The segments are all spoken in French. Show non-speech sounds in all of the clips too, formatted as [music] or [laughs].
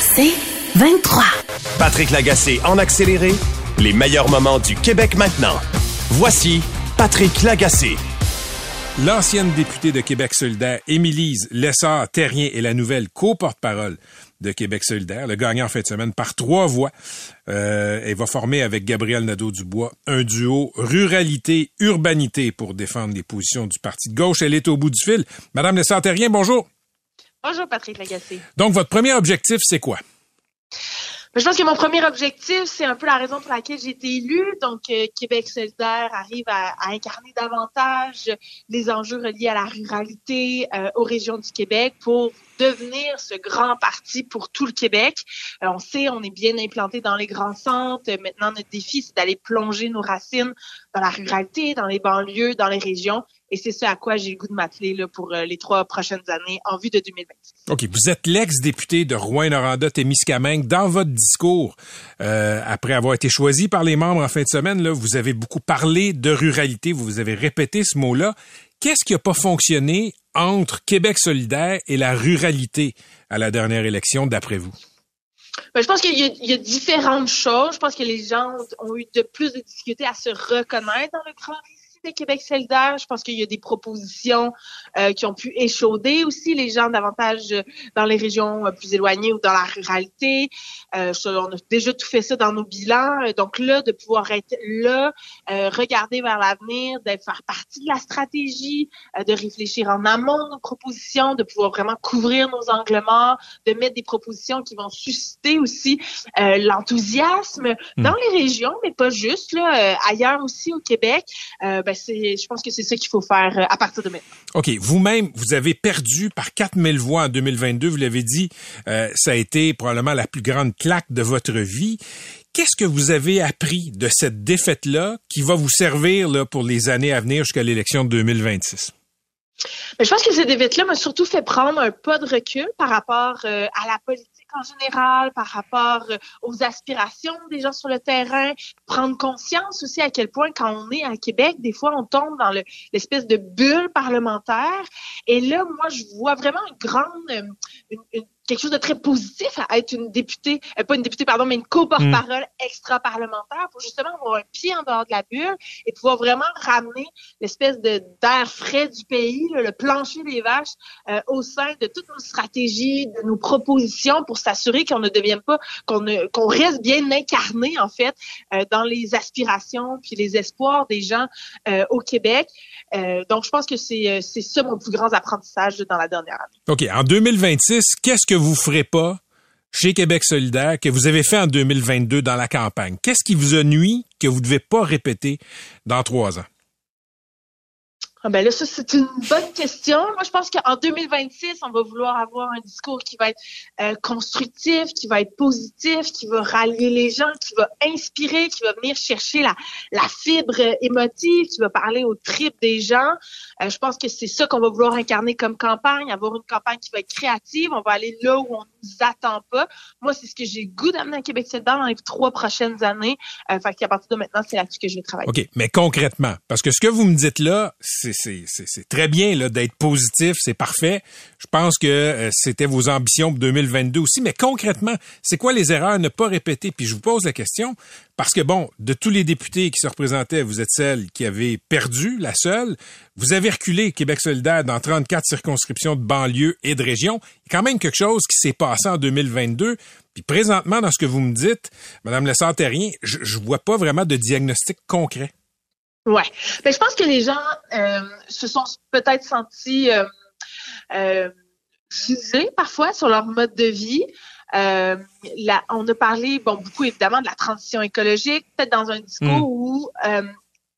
C'est 23. Patrick Lagacé en accéléré, les meilleurs moments du Québec maintenant. Voici Patrick Lagacé. L'ancienne députée de Québec solidaire, Émilise Lessard-Terrien, est la nouvelle co-porte-parole de Québec solidaire, le gagnant en fin de semaine par trois voix. Euh, elle va former avec Gabriel Nadeau-Dubois un duo ruralité-urbanité pour défendre les positions du parti de gauche. Elle est au bout du fil. Madame Lessard-Terrien, bonjour. Bonjour, Patrick Lagacé. Donc, votre premier objectif, c'est quoi? Je pense que mon premier objectif, c'est un peu la raison pour laquelle j'ai été élue. Donc, euh, Québec solidaire arrive à, incarner davantage les enjeux reliés à la ruralité, euh, aux régions du Québec pour devenir ce grand parti pour tout le Québec. Euh, on sait, on est bien implanté dans les grands centres. Maintenant, notre défi, c'est d'aller plonger nos racines dans la ruralité, dans les banlieues, dans les régions. Et c'est ce à quoi j'ai le goût de m'atteler pour les trois prochaines années en vue de 2026. OK. Vous êtes l'ex-député de Rouen-Noranda-Témiscamingue. Dans votre discours, euh, après avoir été choisi par les membres en fin de semaine, vous avez beaucoup parlé de ruralité. Vous avez répété ce mot-là. Qu'est-ce qui n'a pas fonctionné entre Québec solidaire et la ruralité à la dernière élection, d'après vous? Ben, je pense qu'il y, y, a différentes choses. Je pense que les gens ont eu de plus de difficultés à se reconnaître dans le grand Québec solidaire. Je pense qu'il y a des propositions euh, qui ont pu échauder aussi les gens davantage dans les régions euh, plus éloignées ou dans la ruralité. Euh, on a déjà tout fait ça dans nos bilans. Donc là, de pouvoir être là, euh, regarder vers l'avenir, de faire partie de la stratégie, de réfléchir en amont de nos propositions, de pouvoir vraiment couvrir nos angles morts, de mettre des propositions qui vont susciter aussi l'enthousiasme hmm. dans les régions, mais pas juste là, ailleurs aussi au Québec. Ben, ben, je pense que c'est ça qu'il faut faire euh, à partir de maintenant. OK. Vous-même, vous avez perdu par 4000 voix en 2022. Vous l'avez dit, euh, ça a été probablement la plus grande claque de votre vie. Qu'est-ce que vous avez appris de cette défaite-là qui va vous servir là, pour les années à venir jusqu'à l'élection de 2026? Ben, je pense que cette défaite-là m'a surtout fait prendre un pas de recul par rapport euh, à la politique en général, par rapport euh, aux aspirations des gens sur le terrain, prendre conscience aussi à quel point quand on est à Québec, des fois on tombe dans l'espèce de bulle parlementaire. Et là, moi, je vois vraiment une grande, euh, une, quelque chose de très positif à être une députée, euh, pas une députée, pardon, mais une co-porte-parole mm. extra-parlementaire pour justement avoir un pied en dehors de la bulle et pouvoir vraiment ramener l'espèce de d'air frais du pays, le plancher des vaches, euh, au sein de toutes nos stratégies, de nos propositions pour s'assurer qu'on ne devienne pas, qu'on qu'on reste bien incarné, en fait, euh, dans les aspirations puis les espoirs des gens au Québec. donc, je pense que c'est ça mon plus grand apprentissage dans la dernière année. OK. En 2026, qu'est-ce que que vous ferez pas chez Québec solidaire que vous avez fait en 2022 dans la campagne? Qu'est-ce qui vous a nuit que vous ne devez pas répéter dans trois ans? Ah ben là, ça, c'est une bonne question. Moi, je pense qu'en 2026, on va vouloir avoir un discours qui va être euh, constructif, qui va être positif, qui va rallier les gens, qui va inspirer, qui va venir chercher la, la fibre émotive, qui va parler au trip des gens. Euh, je pense que c'est ça qu'on va vouloir incarner comme campagne, avoir une campagne qui va être créative. On va aller là où on nous attend pas. Moi, c'est ce que j'ai goût d'amener à Québec solidaire dans les trois prochaines années. Euh, fait qu'à partir de maintenant, c'est là-dessus que je vais travailler. OK, mais concrètement, parce que ce que vous me dites là, c'est c'est très bien d'être positif, c'est parfait. Je pense que euh, c'était vos ambitions pour 2022 aussi, mais concrètement, c'est quoi les erreurs à ne pas répéter? Puis je vous pose la question parce que bon, de tous les députés qui se représentaient, vous êtes celle qui avait perdu, la seule. Vous avez reculé Québec solidaire dans 34 circonscriptions de banlieue et de région. Il y a quand même quelque chose qui s'est passé en 2022. Puis présentement, dans ce que vous me dites, Madame Lessard-Terrien, je, je vois pas vraiment de diagnostic concret. Ouais. Mais je pense que les gens euh, se sont peut-être sentis euh, euh, parfois sur leur mode de vie. Euh, on a parlé, bon, beaucoup évidemment de la transition écologique, peut-être dans un discours mm. où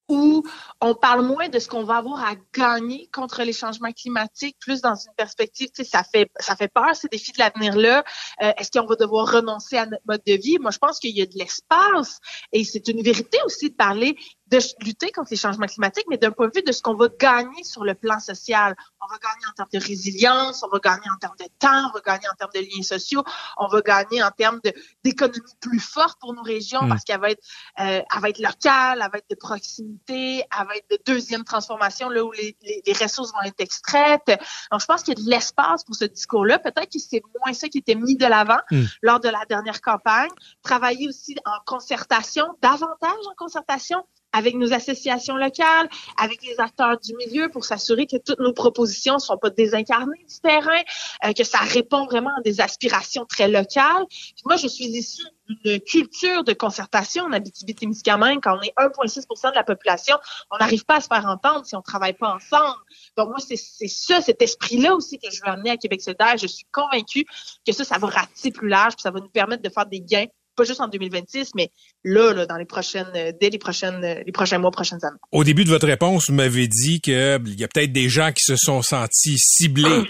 où on parle moins de ce qu'on va avoir à gagner contre les changements climatiques, plus dans une perspective, tu sais, ça fait ça fait peur ces défis de l'avenir là. Euh, Est-ce qu'on va devoir renoncer à notre mode de vie? Moi, je pense qu'il y a de l'espace et c'est une vérité aussi de parler de lutter contre les changements climatiques, mais d'un point de vue de ce qu'on va gagner sur le plan social. On va gagner en termes de résilience, on va gagner en termes de temps, on va gagner en termes de liens sociaux, on va gagner en termes d'économie plus forte pour nos régions Mm. parce qu'elle va être, euh, elle va être locale, elle va être de proximité, elle va être de deuxième transformation là où les, les, les ressources vont être extraites. Donc, je pense qu'il y a de l'espace pour ce discours-là. Peut-être que c'est moins ça qui était mis de l'avant Mm. lors de la dernière campagne. Travailler aussi en concertation, davantage en concertation avec nos associations locales, avec les acteurs du milieu pour s'assurer que toutes nos propositions ne sont pas désincarnées du terrain, euh, que ça répond vraiment à des aspirations très locales. Puis moi, je suis issue d'une culture de concertation en Abitibi-Témiscamingue. Quand on est 1,6% de la population, on n'arrive pas à se faire entendre si on travaille pas ensemble. Donc moi, c'est ça, cet esprit-là aussi que je veux amener à Québec solidaire. Je suis convaincue que ça, ça va ratisser plus large, puis ça va nous permettre de faire des gains pas juste en 2026, mais là, là dans les prochaines, euh, dès les prochaines, euh, les prochains mois, prochaines années. Au début de votre réponse, vous m'avez dit qu'il y a peut-être des gens qui se sont sentis ciblés.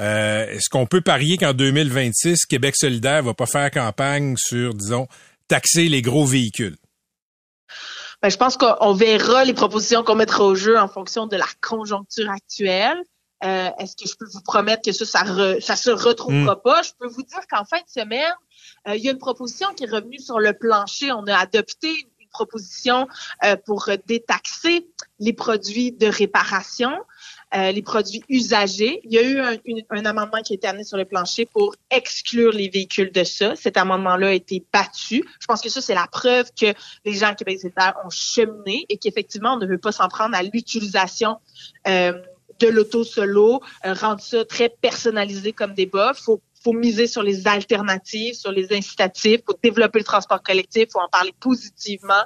Euh, Est-ce qu'on peut parier qu'en 2026, Québec solidaire va pas faire campagne sur, disons, taxer les gros véhicules? Ben, je pense qu'on verra les propositions qu'on mettra au jeu en fonction de la conjoncture actuelle. Euh, Est-ce que je peux vous promettre que ça, ça, re- ça se retrouvera pas? Je peux vous dire qu'en fin de semaine, euh, il y a une proposition qui est revenue sur le plancher. On a adopté une proposition euh, pour détaxer les produits de réparation, euh, les produits usagés. Il y a eu un, un amendement qui a été amené sur le plancher pour exclure les véhicules de ça. Cet amendement-là a été battu. Je pense que ça, c'est la preuve que les gens à Québec ont cheminé et qu'effectivement, on ne veut pas s'en prendre à l'utilisation euh, de l'auto solo, euh, rendre ça très personnalisé comme débat. Faut faut miser sur les alternatives, sur les incitatifs, faut développer le transport collectif, faut en parler positivement.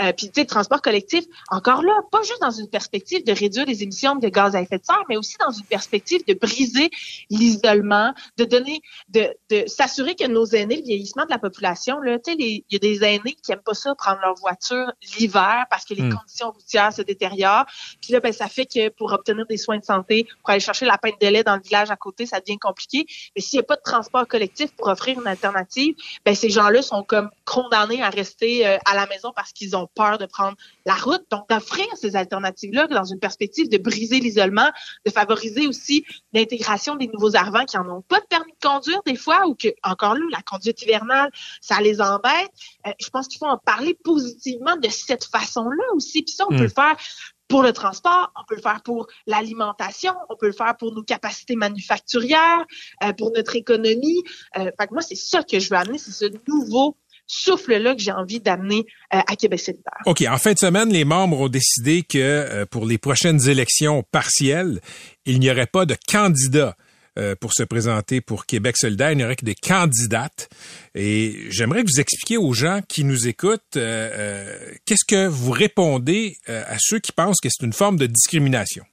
Euh, puis tu sais, transport collectif, encore là, pas juste dans une perspective de réduire les émissions de gaz à effet de serre, mais aussi dans une perspective de briser l'isolement, de donner, de, de s'assurer que nos aînés, le vieillissement de la population, là, tu sais, il y a des aînés qui aiment pas ça prendre leur voiture l'hiver parce que les Mm. conditions routières se détériorent. Puis là, ben, ça fait que pour obtenir des soins de santé, pour aller chercher la pinte de lait dans le village à côté, ça devient compliqué. Mais s'il n'y a pas de transport collectif pour offrir une alternative, ben, ces gens-là sont comme condamnés à rester euh, à la maison parce qu'ils ont peur de prendre la route. Donc, d'offrir ces alternatives-là dans une perspective de briser l'isolement, de favoriser aussi l'intégration des nouveaux arrivants qui en ont pas de permis de conduire des fois ou que, encore là, la conduite hivernale, ça les embête. Euh, je pense qu'il faut en parler positivement de cette façon-là aussi. Puis ça, on Mm. peut le faire pour le transport, on peut le faire pour l'alimentation, on peut le faire pour nos capacités manufacturières, euh, pour notre économie. Euh, fait que moi, c'est ça que je veux amener, c'est ce nouveau souffle-là que j'ai envie d'amener euh, à Québec solidaire. OK. En fin de semaine, les membres ont décidé que euh, pour les prochaines élections partielles, il n'y aurait pas de candidat euh, pour se présenter pour Québec solidaire. Il n'y aurait que des candidates. Et j'aimerais que vous expliquiez aux gens qui nous écoutent euh, euh, qu'est-ce que vous répondez euh, à ceux qui pensent que c'est une forme de discrimination?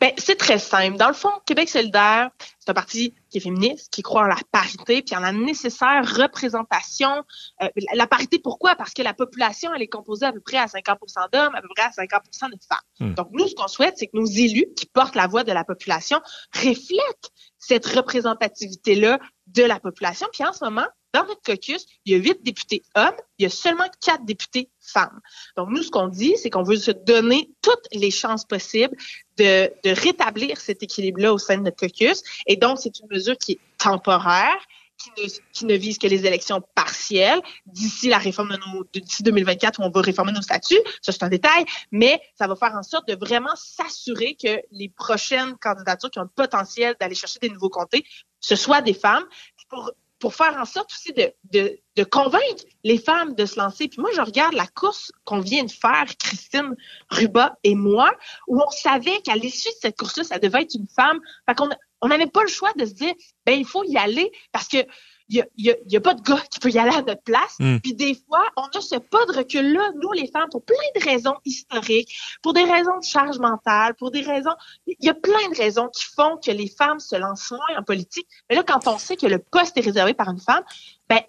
Ben, c'est très simple. Dans le fond, Québec solidaire, c'est un parti qui est féministe, qui croit en la parité, puis en la nécessaire représentation. Euh, la, la parité, pourquoi? Parce que la population, elle est composée à peu près à 50 d'hommes, à peu près à 50 de femmes. Hmm. Donc, nous, ce qu'on souhaite, c'est que nos élus qui portent la voix de la population reflètent cette représentativité-là de la population. Puis en ce moment, dans notre caucus, il y a huit députés hommes, il y a seulement quatre députés femmes. Donc, nous, ce qu'on dit, c'est qu'on veut se donner toutes les chances possibles de, rétablir cet équilibre-là au sein de notre caucus. Et donc, c'est une mesure qui est temporaire, qui ne, vise que les élections partielles d'ici la réforme de d'ici 2024 où on va réformer nos statuts. Ça, c'est un détail, mais ça va faire en sorte de vraiment s'assurer que les prochaines candidatures qui ont le potentiel d'aller chercher des nouveaux comtés, ce soit des femmes. Pour, pour faire en sorte aussi de, de, de convaincre les femmes de se lancer. Puis moi, je regarde la course qu'on vient de faire, Christine Ruba et moi, où on savait qu'à l'issue de cette course-là, ça devait être une femme. Fait qu'on on n'avait pas le choix de se dire, ben il faut y aller parce que il y a, y, a, y a, pas de gars qui peut y aller à notre place. Mm. Puis des fois, on a ce pas de recul-là, nous les femmes, pour plein de raisons historiques, pour des raisons de charge mentale, pour des raisons... Il y a plein de raisons qui font que les femmes se lancent moins en politique. Mais là, quand on sait que le poste est réservé par une femme, ben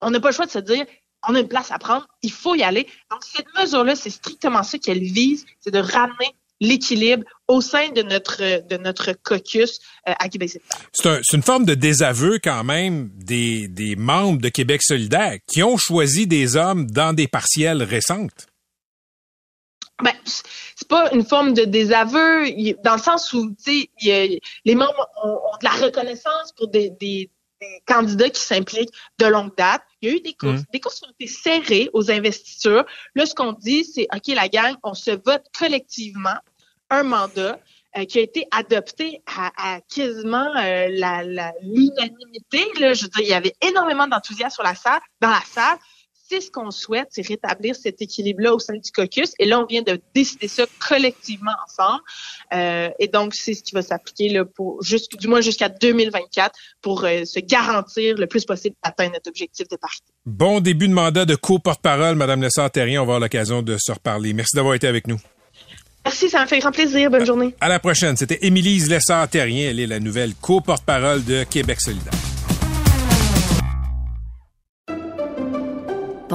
on n'a pas le choix de se dire, on a une place à prendre, il faut y aller. Donc, cette mesure-là, c'est strictement ça qu'elle vise, c'est de ramener l'équilibre au sein de notre de notre caucus euh, à Québec C'est un, une forme de désaveu quand même des, des membres de Québec solidaire qui ont choisi des hommes dans des partiels récentes. Ben, c'est pas une forme de désaveu dans le sens où tu sais les membres ont, de la reconnaissance pour des, des, candidats qui s'impliquent de longue date. Il y a eu des courses, mmh. des courses qui ont été serrées aux investitures. Là, ce qu'on dit, c'est OK, la gang, on se vote collectivement un mandat euh, qui a été adopté à, quasiment euh, l'unanimité. je veux dire, il y avait énormément d'enthousiasme sur la salle, dans la salle. C'est ce qu'on souhaite, c'est rétablir cet équilibre-là au sein du caucus. Et là, on vient de décider ça collectivement ensemble. Euh, et donc, c'est ce qui va s'appliquer là pour du moins jusqu'à 2024 pour euh, se garantir le plus possible d'atteindre notre objectif de parité. Bon début de mandat de co-porte-parole, Madame Lessard-Terrien. On va avoir l'occasion de se reparler. Merci d'avoir été avec nous. Merci, ça me fait grand plaisir. Bonne journée. À la prochaine. C'était Émilie Lessard-Terrien. Elle est la nouvelle co-porte-parole de Québec solidaire.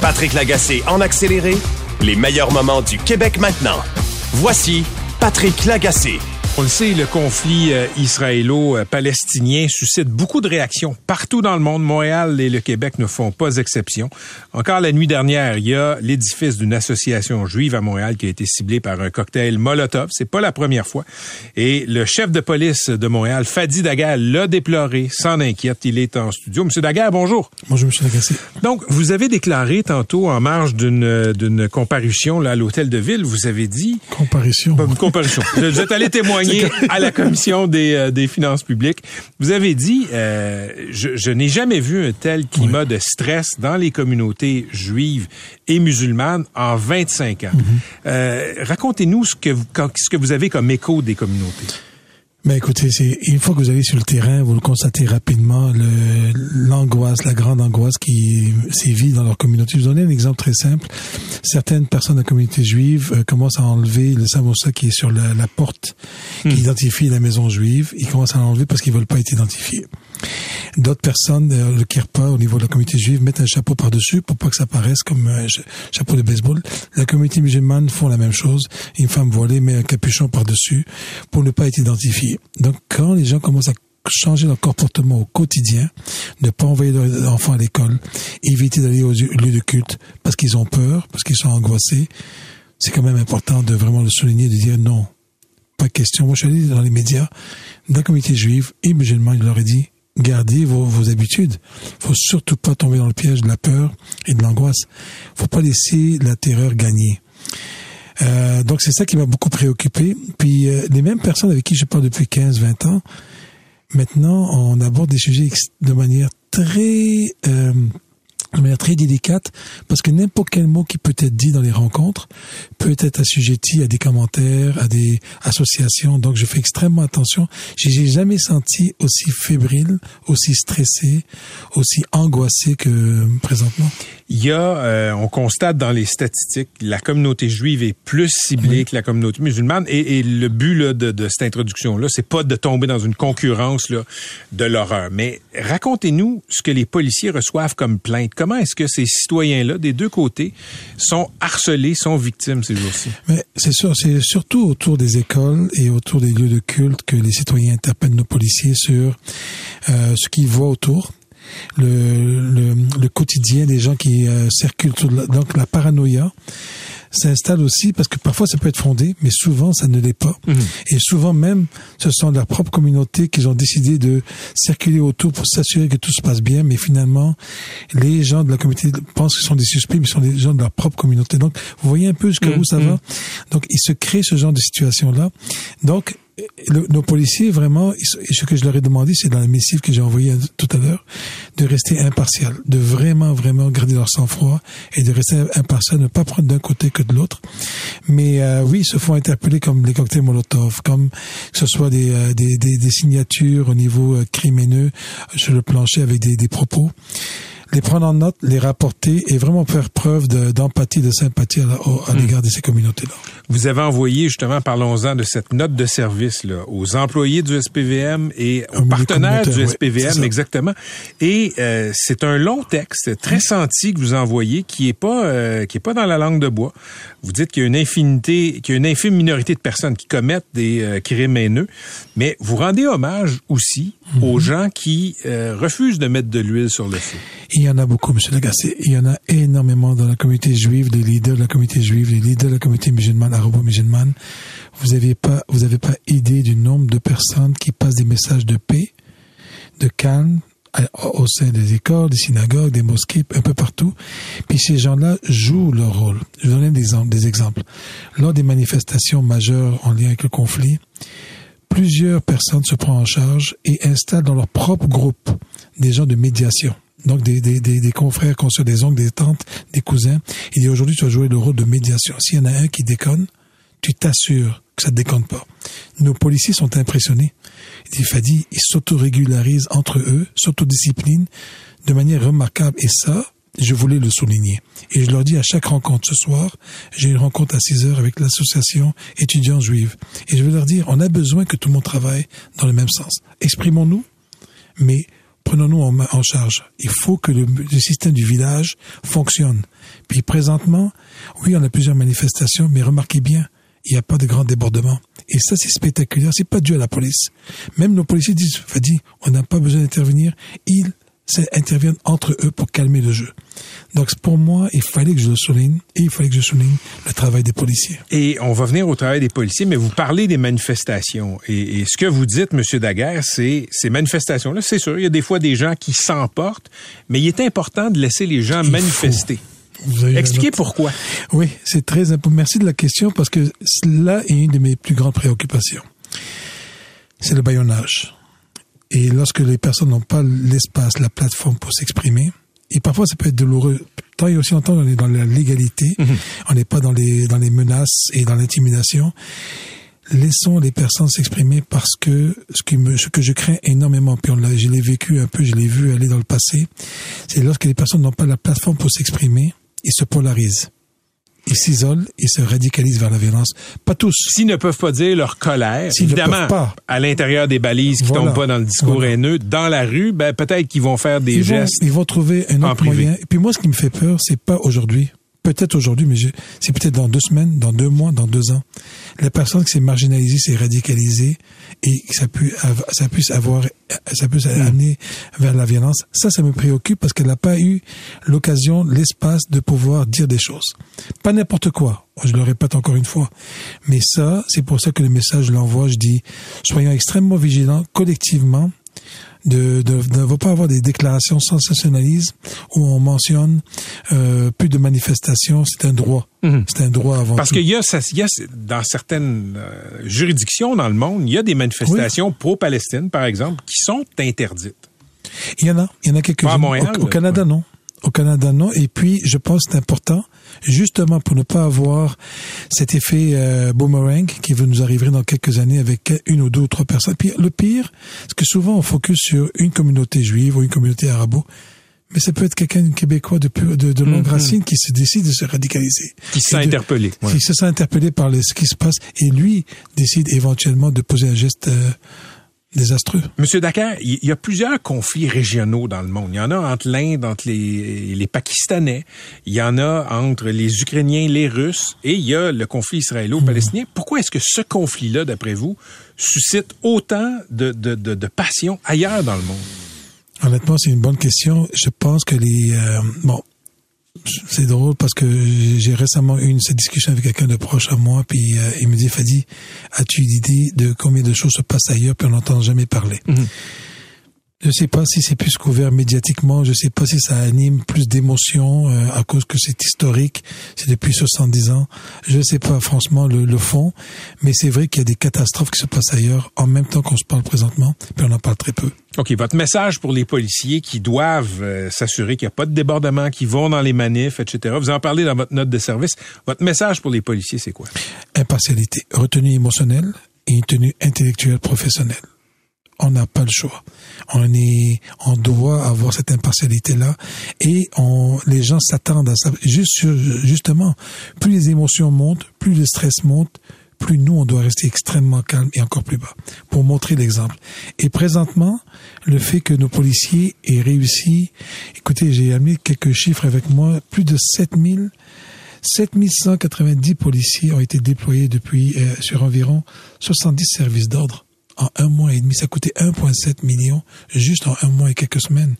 Patrick Lagacé en accéléré, les meilleurs moments du Québec maintenant. Voici Patrick Lagacé. On le sait, le conflit euh, israélo-palestinien suscite beaucoup de réactions partout dans le monde. Montréal et le Québec ne font pas exception. Encore la nuit dernière, il y a l'édifice d'une association juive à Montréal qui a été ciblé par un cocktail Molotov. C'est pas la première fois. Et le chef de police de Montréal, Fadi Daguerre, l'a déploré. S'en inquiète, il est en studio. Monsieur Daguerre, bonjour. Bonjour, Monsieur Lagacé. Donc, vous avez déclaré tantôt en marge d'une d'une comparution là, à l'hôtel de ville, vous avez dit... Comparution. Une comparution. vous êtes allé témoigner à la commission des, euh, des finances publiques. Vous avez dit, euh, je, je n'ai jamais vu un tel climat de stress dans les communautés juives et musulmanes en 25 ans. Mm-hmm. euh, Racontez-nous ce que, vous, ce que vous avez comme écho des communautés. Mais écoutez, c'est une fois que vous allez sur le terrain, vous le constatez rapidement, l'angoisse, la grande angoisse qui sévit dans leur communauté. Je vais vous donner un exemple très simple. Certaines personnes de la communauté juive euh, commencent à enlever le samosa qui est sur la, la porte, qui hmm. identifie la maison juive. Ils commencent à l'enlever parce qu'ils veulent pas être identifiés. D'autres personnes euh, le pas au niveau de la communauté juive mettent un chapeau par-dessus pour pas que ça paraisse comme un chapeau de baseball. La communauté musulmane font la même chose. Une femme voilée met un capuchon par-dessus pour ne pas être identifiée. Donc quand les gens commencent à changer leur comportement au quotidien, ne pas envoyer leurs enfants à l'école, éviter d'aller aux lieux de culte parce qu'ils ont peur, parce qu'ils sont angoissés, c'est quand même important de vraiment le souligner, de dire non, pas question. Moi, je suis allé dans les médias, dans la communauté juive et musulmane, je leur ai dit, gardez vos, vos habitudes. Faut surtout pas tomber dans le piège de la peur et de l'angoisse. Faut pas laisser la terreur gagner. Euh, donc c'est ça qui m'a beaucoup préoccupé. Puis euh, les mêmes personnes avec qui je parle depuis 15-20 ans, maintenant on aborde des sujets de manière très euh, de manière très délicate, parce que n'importe quel mot qui peut être dit dans les rencontres peut être assujetti à des commentaires, à des associations. Donc, je fais extrêmement attention. J'ai jamais senti aussi fébrile, aussi stressé, aussi angoissé que présentement. Il y a, euh, on constate dans les statistiques, la communauté juive est plus ciblée que la communauté musulmane. Et, et le but là, de, de, cette introduction-là, c'est pas de tomber dans une concurrence là, de l'horreur. Mais racontez-nous ce que les policiers reçoivent comme plainte. Comment est-ce que ces citoyens-là, des deux côtés, sont harcelés, sont victimes ces jours-ci? Mais c'est sûr, c'est surtout autour des écoles et autour des lieux de culte que les citoyens interpellent nos policiers sur euh, ce qu'ils voient autour le, le, le, quotidien des gens qui euh, circulent. donc la paranoïa s'installe aussi parce que parfois ça peut être fondé, mais souvent ça ne l'est pas. Mhm. Et souvent même, ce sont leur propre communauté qui ont décidé de circuler autour pour s'assurer que tout se passe bien, mais finalement, les gens de la communauté pensent ce sont des suspects, mais ce sont des gens de leur propre communauté. Donc, vous voyez un peu jusqu'à où ça mhm. va. Donc, il se crée ce genre de situation-là. Donc, nos policiers, vraiment, ce que je leur ai demandé, c'est dans la missive que j'ai envoyée tout à l'heure, de rester impartial, de vraiment, vraiment garder leur sang-froid et de rester impartial, ne pas prendre d'un côté que de l'autre. Mais euh, oui, ils se font interpeller comme les cocktails Molotov, comme que ce soit des, euh, des, des, des signatures au niveau euh, crimineux sur le plancher avec des, des propos les prendre en note, les rapporter et vraiment faire preuve de- d'empathie, de, sympathie à, à l'égard de ces communautés-là. Vous avez envoyé, justement, parlons-en de cette note de service là, aux employés du SPVM et aux partenaires du oui, SPVM, exactement. Et euh, c'est un long texte très senti que vous envoyez, qui est pas euh, qui est pas dans la langue de bois. Vous dites qu'il y a une infinité, qu'il y a une infime minorité de personnes qui commettent des euh, crimes haineux, mais vous rendez hommage aussi Aux gens qui euh, refusent de mettre de l'huile sur le feu. Il y en a beaucoup, Monsieur Lagacé. Il y en a énormément dans la communauté juive, les leaders de la communauté juive, les leaders de la communauté musulmane, arabo-musulmane. Vous avez pas, vous avez pas idée du nombre de personnes qui passent des messages de paix, de calme, au sein des écoles, des synagogues, des mosquées, un peu partout. Puis ces gens-là jouent leur rôle. Je des exemples. Des exemples. Lors des manifestations majeures en lien avec le conflit, plusieurs personnes se prennent en charge et installent dans leur propre groupe des gens de médiation. Donc des, des, des, des confrères, consoeurs, des oncles, des tantes, des cousins. Il dit aujourd'hui tu vas jouer le rôle de médiation. S'il y en a un qui déconne, tu t'assures que ça ne déconne pas. Nos policiers sont impressionnés. Il dit Fadi, ils s'autorégularisent entre eux, s'autodisciplinent de manière remarquable. Et ça, je voulais le souligner. Et je leur dis à chaque rencontre ce soir, j'ai une rencontre à 6 heures avec l'association étudiante juive. Et je veux leur dire, on a besoin que tout le monde travaille dans le même sens. Exprimons-nous, mais prenons-nous en, charge. Il faut que le, système du village fonctionne. Puis présentement, oui, on a plusieurs manifestations, mais remarquez bien, il n'y a pas de grand débordement. Et ça, c'est spectaculaire. C'est pas dû à la police. Même nos policiers disent, on n'a pas besoin d'intervenir. Ils interviennent entre eux pour calmer le jeu. Donc, pour moi, il fallait que je le souligne et il fallait que je souligne le travail des policiers. Et on va venir au travail des policiers, mais vous parlez des manifestations. Et, et ce que vous dites, Monsieur Daguerre, c'est ces manifestations-là, c'est sûr, il y a des fois des gens qui s'emportent, mais il est important de laisser les gens Il manifester. Expliquez pourquoi. Oui, c'est très important. Merci de la question parce que cela est une de mes plus grandes préoccupations. C'est le baillonnage. Et lorsque les personnes n'ont pas l'espace, la plateforme pour s'exprimer, et parfois ça peut être douloureux. Tant et aussi longtemps on est dans la légalité, on n'est pas dans les, dans les menaces et dans l'intimidation. Laissons les personnes s'exprimer parce que ce, qui me, ce que je crains énormément, puis on l'a, je l'ai vécu un peu, je l'ai vu aller dans le passé, c'est lorsque les personnes n'ont pas la plateforme pour s'exprimer, ils se polarisent. Ils s'isolent, ils se radicalisent vers la violence. Pas tous. S'ils ne peuvent pas dire leur colère, évidemment, pas. à l'intérieur des balises qui Voilà. tombent pas dans le discours Voilà. haineux, dans la rue, ben, peut-être qu'ils vont faire des ils vont, gestes. ils vont trouver un autre moyen. Et puis moi, ce qui me fait peur, c'est pas aujourd'hui. Peut-être aujourd'hui, mais c'est peut-être dans deux semaines, dans deux mois, dans deux ans. La personne qui s'est marginalisée, s'est radicalisée et que ça, pu, ça puisse avoir, ça puisse amener vers la violence. Ça, ça me préoccupe parce qu'elle n'a pas eu l'occasion, l'espace de pouvoir dire des choses. Pas n'importe quoi. Je le répète encore une fois. Mais ça, c'est pour ça que le message, l'envoie. Je dis, soyons extrêmement vigilants, collectivement, de, de, de ne pas avoir des déclarations sensationnalistes où on mentionne euh, plus de manifestations, c'est un droit. C'est un droit avant Mhm. Parce qu'il y a, ça- il y a dans certaines euh, juridictions dans le monde, il y a des manifestations pro-Palestine, par exemple, qui sont interdites. Il y en a, il y en a quelques-unes. Au, au. Canada, non. Au Canada, non. Et puis, je pense que c'est important, justement pour ne pas avoir cet effet euh, boomerang qui va nous arriver dans quelques années avec une ou deux ou trois personnes. Puis le pire, c'est que souvent on focus sur une communauté juive ou une communauté arabo, mais ça peut être quelqu'un de québécois de, de, de longue racine qui se décide de se radicaliser. Mhm. Qui se sent interpellé. Ouais. Qui se sent interpellé par le- ce qui se passe et lui décide éventuellement de poser un geste euh, désastreux. Monsieur Dakar, il y a plusieurs conflits régionaux dans le monde. Il y en a entre l'Inde, entre les, les Pakistanais, il y en a entre les Ukrainiens, les Russes, et il y a le conflit israélo-palestinien. Pourquoi est-ce que ce conflit-là, d'après vous, suscite autant de, de, de, de passion ailleurs dans le monde? Honnêtement, c'est une bonne question. Je pense que les euh, bon, c'est drôle parce que j'ai récemment eu une cette discussion avec quelqu'un de proche à moi, puis euh, il me dit Fadi, as-tu une idée de combien de choses se passent ailleurs puis on n'entend jamais parler? Je sais pas si c'est plus couvert médiatiquement, je sais pas si ça anime plus d'émotions euh, à cause que c'est historique, c'est depuis 70 ans. Je sais pas franchement le, le fond, mais c'est vrai qu'il y a des catastrophes qui se passent ailleurs en même temps qu'on se parle présentement, puis on en parle très peu. OK, votre message pour les policiers qui doivent euh, s'assurer qu'il n'y a pas de débordement, qui vont dans les manifs, etc. Vous en parlez dans votre note de service. Votre message pour les policiers, c'est quoi? Impartialité, retenue émotionnelle et une tenue intellectuelle professionnelle on n'a pas le choix. On est, on doit avoir cette impartialité-là et on, les gens s'attendent à ça. Juste, justement, plus les émotions montent, plus le stress monte, plus nous, on doit rester extrêmement calme et encore plus bas pour montrer l'exemple. Et présentement, le fait que nos policiers aient réussi, écoutez, j'ai amené quelques chiffres avec moi, plus de 7000 7190 policiers ont été déployés depuis euh, sur environ 70 services d'ordre en un mois et demi. Ça a coûté 1,7 million juste en un mois et quelques semaines.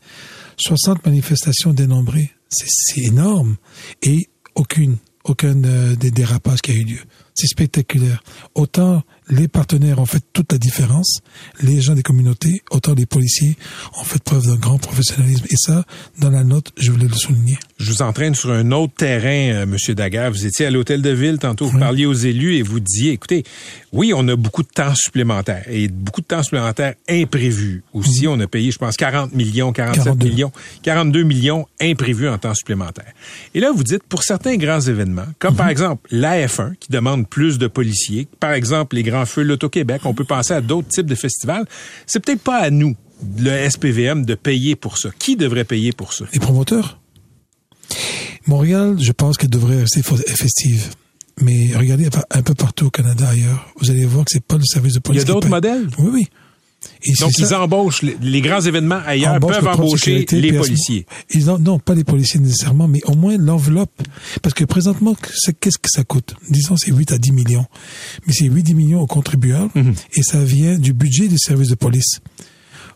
60 manifestations dénombrées. C'est énorme. Et aucune, aucun euh, des dérapages qui a eu lieu. C'est spectaculaire. Autant les partenaires ont fait toute la différence, les gens des communautés, autant les policiers ont fait preuve d'un grand professionnalisme. Et ça, dans la note, je voulais le souligner. Je vous entraîne sur un autre terrain, euh, Monsieur Daguerre. Vous étiez à l'hôtel de ville tantôt, vous parliez aux élus et vous disiez, écoutez, oui, on a beaucoup de temps supplémentaire et beaucoup de temps supplémentaire imprévu. Aussi, on a payé, je pense, 40 millions, 47 millions, 42 millions imprévus en temps supplémentaire. Et là, vous dites, pour certains grands événements, comme par mhm. exemple l'AF1, qui demande plus de policiers, par exemple les grands en feu l'Auto-Québec, on peut penser à d'autres types de festivals. C'est peut-être pas à nous, le SPVM, de payer pour ça. Qui devrait payer pour ça? Les promoteurs? Montréal, je pense qu'elle devrait rester festive. Mais regardez un peu partout au Canada ailleurs, vous allez voir que c'est pas le service de police. Il y a d'autres modèles? Oui, oui. Donc, ils embauchent, les, grands événements ailleurs peuvent embaucher les policiers. Ils non, pas les policiers nécessairement, mais au moins l'enveloppe. Parce que présentement, qu'est-ce que ça coûte? Disons, c'est 8 à 10 millions. Mais c'est 8 10 millions aux contribuables mhm. et ça vient du budget des services de police.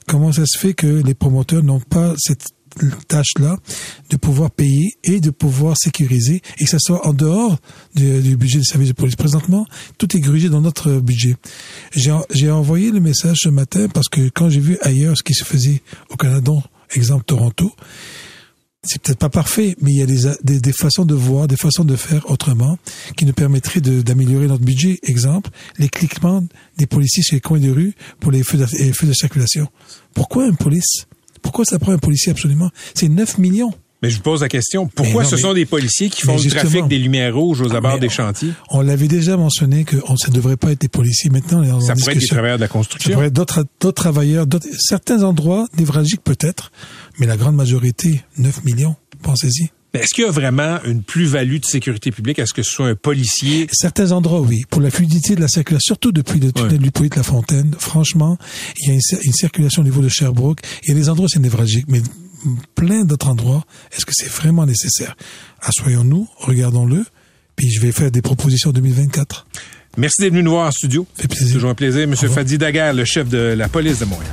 Comment ça se fait que les promoteurs n'ont pas cette tâche-là de pouvoir payer et de pouvoir sécuriser et que ça soit en dehors du, budget des services de police. Présentement, tout est grugé dans notre budget. J'ai envoyé le message ce matin parce que quand j'ai vu ailleurs ce qui se faisait au Canada, exemple Toronto, c'est peut-être pas parfait, mais il y a des, des, façons de voir, des façons de faire autrement qui nous permettraient d'améliorer notre budget. Exemple, les cliquements des policiers sur les coins de rue pour les feux de, les feux de circulation. Pourquoi une police pourquoi ça prend un policier absolument? C'est 9 millions. Mais je vous pose la question, pourquoi ce sont des policiers qui font du trafic des lumières rouges aux abords des chantiers? On l'avait déjà mentionné que on, ça ne devrait pas être des policiers. Maintenant, on ça pourrait être des travailleurs de la construction. Ça pourrait être d'autres, d'autres travailleurs, certains endroits névralgiques peut-être, mais la grande majorité, 9 millions, pensez-y. Est-ce qu'il y a vraiment une plus-value de sécurité publique? Est-ce que ce soit un policier? Certains endroits, oui. Pour la fluidité de la circulation, surtout depuis le tunnel du de la Fontaine, franchement, il y a une, circulation au niveau de Sherbrooke. Il y a des endroits où c'est névralgique, mais plein d'autres endroits, est-ce que c'est vraiment nécessaire? Assoyons-nous, regardons-le, puis je vais faire des propositions en 2024. Merci d'être venu nous voir en studio. C'est plaisir. Toujours un plaisir. Monsieur Fadi Daguerre, le chef de la police de Montréal.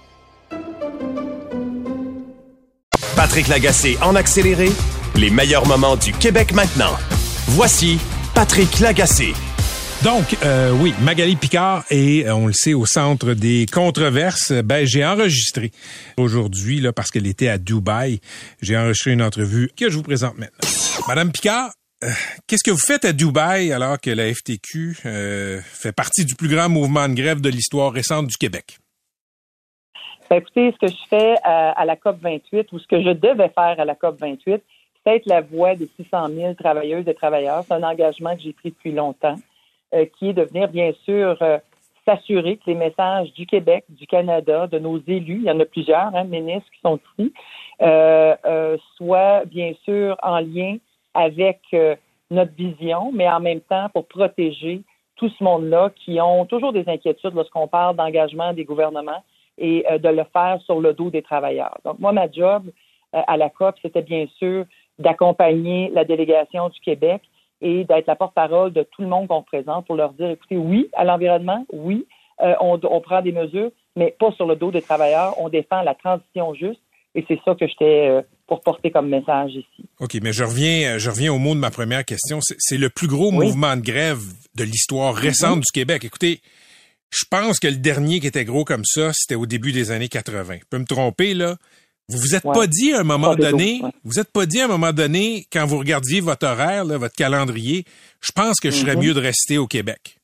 Patrick Lagacé en accéléré, les meilleurs moments du Québec maintenant. Voici Patrick Lagacé. Donc, euh, oui, Magali Picard est, on le sait, au centre des controverses. Ben, j'ai enregistré aujourd'hui, là, parce qu'elle était à Dubaï, j'ai enregistré une entrevue que je vous présente maintenant. Madame Picard, euh, qu'est-ce que vous faites à Dubaï alors que la FTQ euh, fait partie du plus grand mouvement de grève de l'histoire récente du Québec? Ben, écoutez, ce que je fais à, la COP 28 ou ce que je devais faire à la COP 28, c'est être la voix des 600 000 travailleuses et travailleurs. C'est un engagement que j'ai pris depuis longtemps. Euh, qui est de venir, bien sûr, euh, s'assurer que les messages du Québec, du Canada, de nos élus, il y en a plusieurs, hein, ministres qui sont ici, euh, soient bien sûr en lien avec notre vision, mais en même temps pour protéger tout ce monde-là qui ont toujours des inquiétudes lorsqu'on parle d'engagement des gouvernements et euh, de le faire sur le dos des travailleurs. Donc, moi, ma job euh, à la COP, c'était bien sûr d'accompagner la délégation du Québec et d'être la porte-parole de tout le monde qu'on représente pour leur dire, écoutez, oui à l'environnement, oui, euh, on, on, prend des mesures, mais pas sur le dos des travailleurs. On défend la transition juste et c'est ça que j'étais euh, pour porter comme message ici. OK, mais je reviens, je reviens au mot de ma première question. C'est le plus gros mouvement de grève de l'histoire récente mm-hmm. du Québec. Écoutez, je pense que le dernier qui était gros comme ça, c'était au début des années 80. Je peux me tromper, là? Vous vous êtes pas dit à un moment donné, vous êtes pas dit à un moment donné, quand vous regardiez votre horaire, là, votre calendrier, je pense que je serais mm-hmm. mieux de rester au Québec.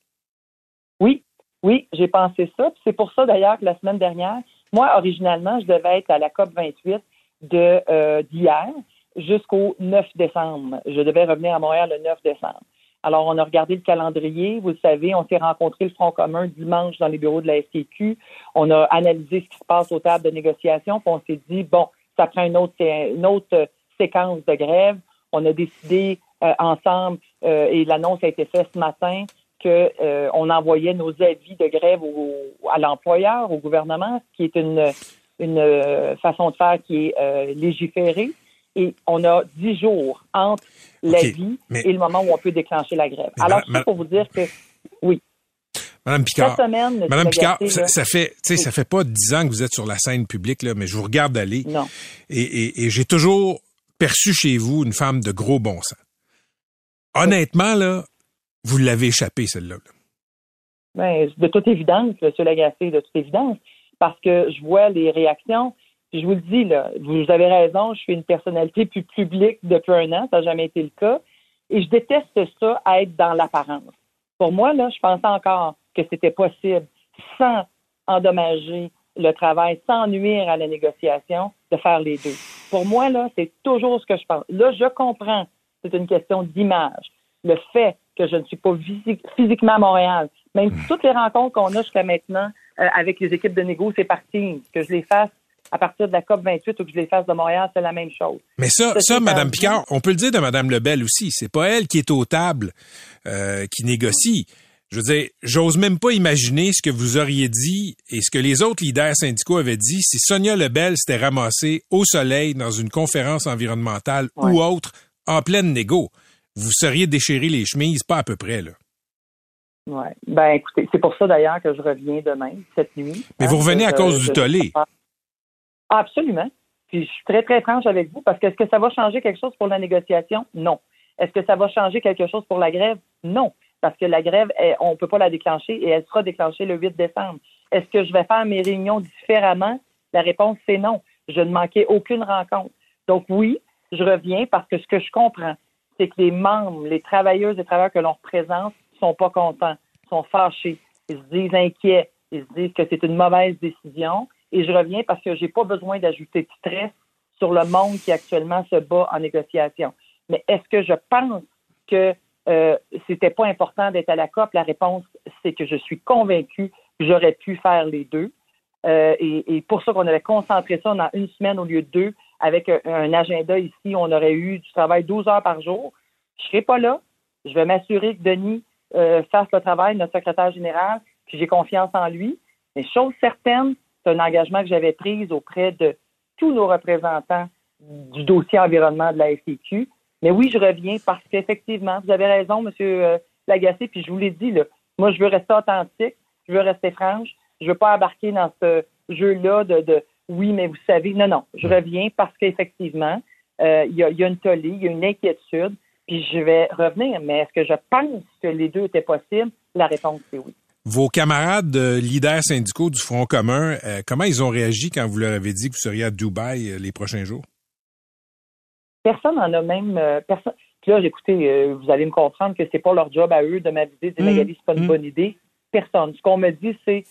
Oui, oui, j'ai pensé ça. C'est pour ça d'ailleurs que la semaine dernière, moi, originalement, je devais être à la COP 28 de euh, d'hier jusqu'au 9 décembre. Je devais revenir à Montréal le 9 décembre. Alors, on a regardé le calendrier. Vous le savez, on s'est rencontré le Front commun dimanche dans les bureaux de la STQ. On a analysé ce qui se passe aux tables de négociation. Puis on s'est dit, bon, ça prend une autre, autre séquence de grève. On a décidé euh, ensemble, euh, et l'annonce a été faite ce matin, qu'on euh, envoyait nos avis de grève à l'employeur, au gouvernement, ce qui est une, une euh, façon de faire qui est euh, légiférée. Et on a dix jours entre l'avis et le moment où on peut déclencher la grève. Alors, c'est pour vous dire que oui. Madame Picard, Madame Picard, ça, fait, tu sais, ça fait pas dix ans que vous êtes sur la scène publique là, mais je vous regarde aller. Non. Et, et, et j'ai toujours perçu chez vous une femme de gros bon sens. Honnêtement là, vous l'avez échappé, celle-là. Ben, de toute évidence, M. Lagacé, de toute évidence, parce que je vois les réactions. Je vous le dis, là, vous avez raison, je suis une personnalité plus publique depuis un an, ça n'a jamais été le cas. Et je déteste ça, être dans l'apparence. Pour moi, là, je pensais encore que c'était possible, sans endommager le travail, sans nuire à la négociation, de faire les deux. Pour moi, là, c'est toujours ce que je pense. Là, je comprends, c'est une question d'image. Le fait que je ne suis pas physiquement à Montréal. Même hmm. toutes les rencontres qu'on a jusqu'à maintenant euh, avec les équipes de négo, c'est parti. Que je les fasse à partir de la COP 28 ou que je les fasse de Montréal, c'est la même chose. Mais ça, ça, Mme Picard, on peut le dire de Mme Lebel aussi. C'est pas elle qui est aux tables, euh, qui négocie. Je veux dire, j'ose même pas imaginer ce que vous auriez dit et ce que les autres leaders syndicaux avaient dit si Sonia Lebel s'était ramassée au soleil dans une conférence environnementale ou autre en pleine négo vous seriez déchiré les chemises, pas à peu près, là. Oui. Ben, écoutez, c'est pour ça d'ailleurs que je reviens demain, cette nuit. Mais vous revenez à cause du tollé. Absolument. Puis je suis très, très franche avec vous parce que est-ce que ça va changer quelque chose pour la négociation? Non. Est-ce que ça va changer quelque chose pour la grève? Non. Parce que la grève, on ne peut pas la déclencher et elle sera déclenchée le 8 décembre. Est-ce que je vais faire mes réunions différemment? La réponse, c'est non. Je ne manquais aucune rencontre. Donc oui, je reviens parce que ce que je comprends, c'est que les membres, les travailleuses et travailleurs que l'on représente sont pas contents, sont fâchés, ils se disent inquiets, ils se disent que c'est une mauvaise décision. Et je reviens parce que j'ai pas besoin d'ajouter de stress sur le monde qui actuellement se bat en négociation. Mais est-ce que je pense que euh, c'était pas important d'être à la COP? La réponse, c'est que je suis convaincue que j'aurais pu faire les deux. Euh, et, pour ça qu'on avait concentré ça dans une semaine au lieu de deux, avec un, agenda ici, on aurait eu du travail 12 heures par jour. Je serai pas là. Je vais m'assurer que Denis euh, fasse le travail, notre secrétaire général, puis j'ai confiance en lui. Mais chose certaine, c'est un engagement que j'avais pris auprès de tous nos représentants du dossier environnement de la FCQ. Mais oui, je reviens parce qu'effectivement, vous avez raison, M. Lagacé, puis je vous l'ai dit, moi, je veux rester authentique, je veux rester franche, je veux pas embarquer dans ce jeu-là de oui, mais vous savez, non, non, je reviens parce qu'effectivement, euh, il y, a, une tollée, il y a une inquiétude, puis je vais revenir. Mais est-ce que je pense que les deux étaient possibles? La réponse, c'est oui. Vos camarades leaders syndicaux du Front commun, euh, comment ils ont réagi quand vous leur avez dit que vous seriez à Dubaï euh, les prochains jours? Personne n'en a même. personne. Puis là, écoutez, vous allez me comprendre que c'est pas leur job à eux de m'aviser, de dire, mmh. c'est pas une mmh. bonne idée. Personne. Ce qu'on me dit, c'est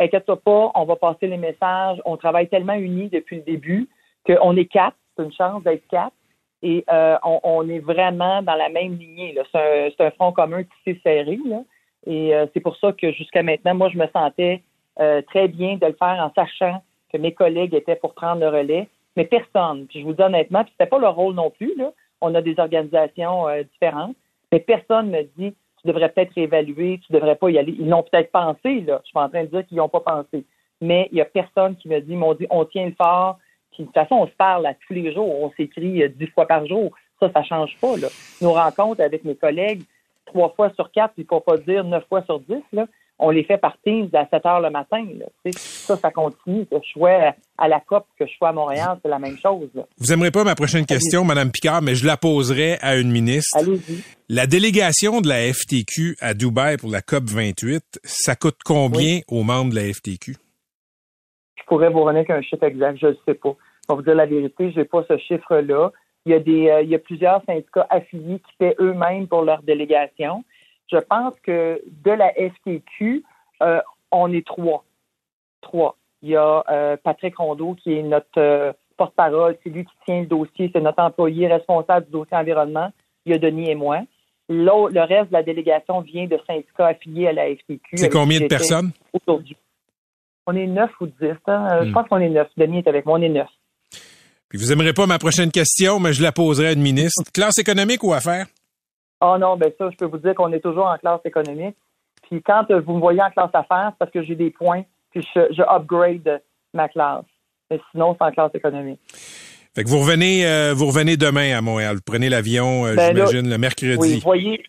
inquiète-toi pas, on va passer les messages. On travaille tellement unis depuis le début qu'on est quatre. C'est une chance d'être quatre. Et euh, on, est vraiment dans la même lignée. C'est un, front commun qui s'est serré. Là. Et euh, c'est pour ça que jusqu'à maintenant, moi, je me sentais euh, très bien de le faire en sachant que mes collègues étaient pour prendre le relais. Mais personne, puis je vous dis honnêtement, puis c'était pas leur rôle non plus. Là. On a des organisations différentes, mais personne me dit tu devrais peut-être réévaluer, tu devrais pas y aller. Ils l'ont peut-être pensé, là. Je suis pas en train de dire qu'ils n'ont pas pensé. Mais il y a personne qui me dit, m'ont dit, on tient le fort. Puis, de toute façon, on se parle à tous les jours. On s'écrit euh, dix fois par jour. Ça, ça change pas, là. Nos rencontres avec mes collègues, trois fois sur quatre, il faut pas dire neuf fois sur dix, là on les fait par Teams à 7 heures le matin. Là, ça, ça continue. Que je sois à la COP, que je sois à Montréal, c'est la même chose. Vous aimerez pas ma prochaine question, Madame Picard, mais je la poserai à une ministre. Allez-y. La délégation de la FTQ à Dubaï pour la COP 28, ça coûte combien aux membres de la FTQ? Je pourrais vous donner qu'un chiffre exact, je ne sais pas. Pour vous dire la vérité, je n'ai pas ce chiffre-là. Il y a des, euh, il y a plusieurs syndicats affiliés qui paient eux-mêmes pour leur délégation je pense que de la FTQ, euh, on est trois. Trois. Il y a euh, Patrick Rondeau, qui est notre porte-parole, c'est lui qui tient le dossier, c'est notre employé responsable du dossier environnement. Il y a Denis et moi. le reste de la délégation vient de syndicats affiliés à la FTQ. C'est combien de personnes? Aujourd'hui. On est neuf ou dix. Hein? Je hmm. pense qu'on est neuf. Denis est avec moi, on est neuf. Puis vous aimerez pas ma prochaine question, mais je la poserai à une ministre. [laughs] Classe économique ou affaires? Ah non, ben ça, je peux vous dire qu'on est toujours en classe économique. Puis quand euh, vous me voyez en classe affaires, c'est parce que j'ai des points, puis je, upgrade ma classe. Mais sinon, c'est en classe économique. Fait que vous revenez, euh, vous revenez demain à Montréal. Vous prenez l'avion, euh, ben j'imagine, le mercredi. Oui, vous voyez,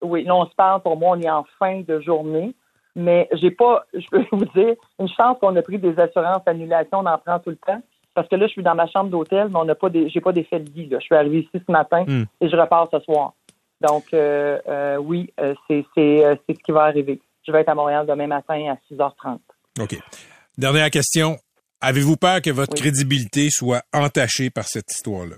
oui, là, on se parle, pour moi, on est en fin de journée. Mais j'ai pas, je peux [laughs] vous dire, une chance qu'on a pris des assurances d'annulation, on en prend tout le temps. Parce que là, je suis dans ma chambre d'hôtel, mais on n'a pas des, j'ai pas d'effet de vie, là. Je suis arrivé ici ce matin hmm. et je repars ce soir. Donc, euh, euh, oui, euh, c'est ce qui va arriver. Je vais être à Montréal demain matin à 6h30. OK. Dernière question. Avez-vous peur que votre crédibilité soit entachée par cette histoire-là?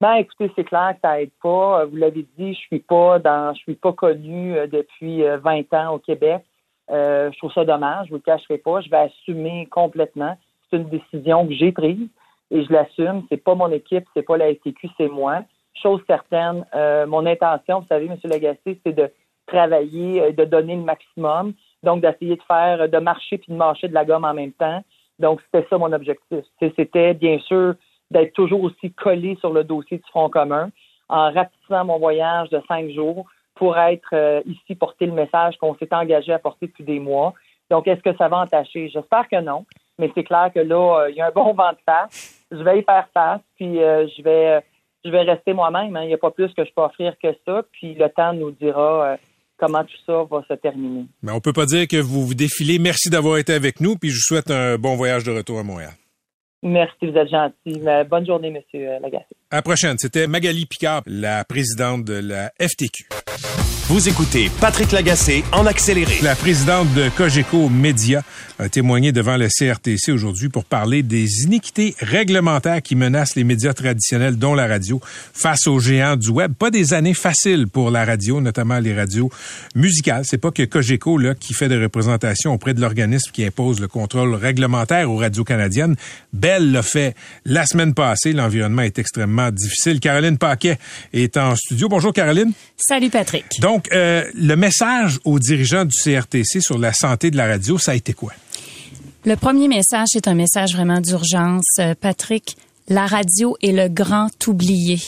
Ben, écoutez, c'est clair que ça aide pas. Vous l'avez dit, je suis pas dans, je suis pas connue depuis 20 ans au Québec. je trouve ça dommage. Je vous le cacherai pas. Je vais assumer complètement. C'est une décision que j'ai prise et je l'assume. C'est pas mon équipe, c'est pas la STQ, c'est moi chose certaine, euh, mon intention, vous savez, M. Lagacé, c'est de travailler, euh, de donner le maximum, donc d'essayer de faire, de marcher puis de marcher de la gomme en même temps. Donc, c'était ça mon objectif. C'était, bien sûr, d'être toujours aussi collé sur le dossier du Front commun en rapetissant mon voyage de cinq jours pour être euh, ici, porter le message qu'on s'est engagé à porter depuis des mois. Donc, est-ce que ça va entacher? J'espère que non, mais c'est clair que là, il y a un bon vent de face. Je vais y faire face, puis je vais je vais rester moi-même. Hein. Il n'y a pas plus que je peux offrir que ça. Puis le temps nous dira euh, comment tout ça va se terminer. Mais on peut pas dire que vous vous défilez. Merci d'avoir été avec nous. Puis je vous souhaite un bon voyage de retour à Montréal. Merci, vous êtes gentil. Bonne journée, M. Lagacé. À la prochaine. C'était Magali Picard, la présidente de la FTQ. Vous écoutez Patrick Lagacé en accéléré. La présidente de Cogeco Média a témoigné devant le CRTC aujourd'hui pour parler des iniquités réglementaires qui menacent les médias traditionnels, dont la radio, face aux géants du web. Pas des années faciles pour la radio, notamment les radios musicales. C'est pas que Cogeco, là, qui fait des représentations auprès de l'organisme qui impose le contrôle réglementaire aux radios canadiennes. Bell l'a fait la semaine passée. L'environnement est extrêmement difficile. Caroline Paquet est en studio. Bonjour, Caroline. Salut, Patrick. Donc, euh, le message aux dirigeants du CRTC sur la santé de la radio, ça a été quoi? Le premier message est un message vraiment d'urgence. Euh, Patrick, la radio est le grand oublié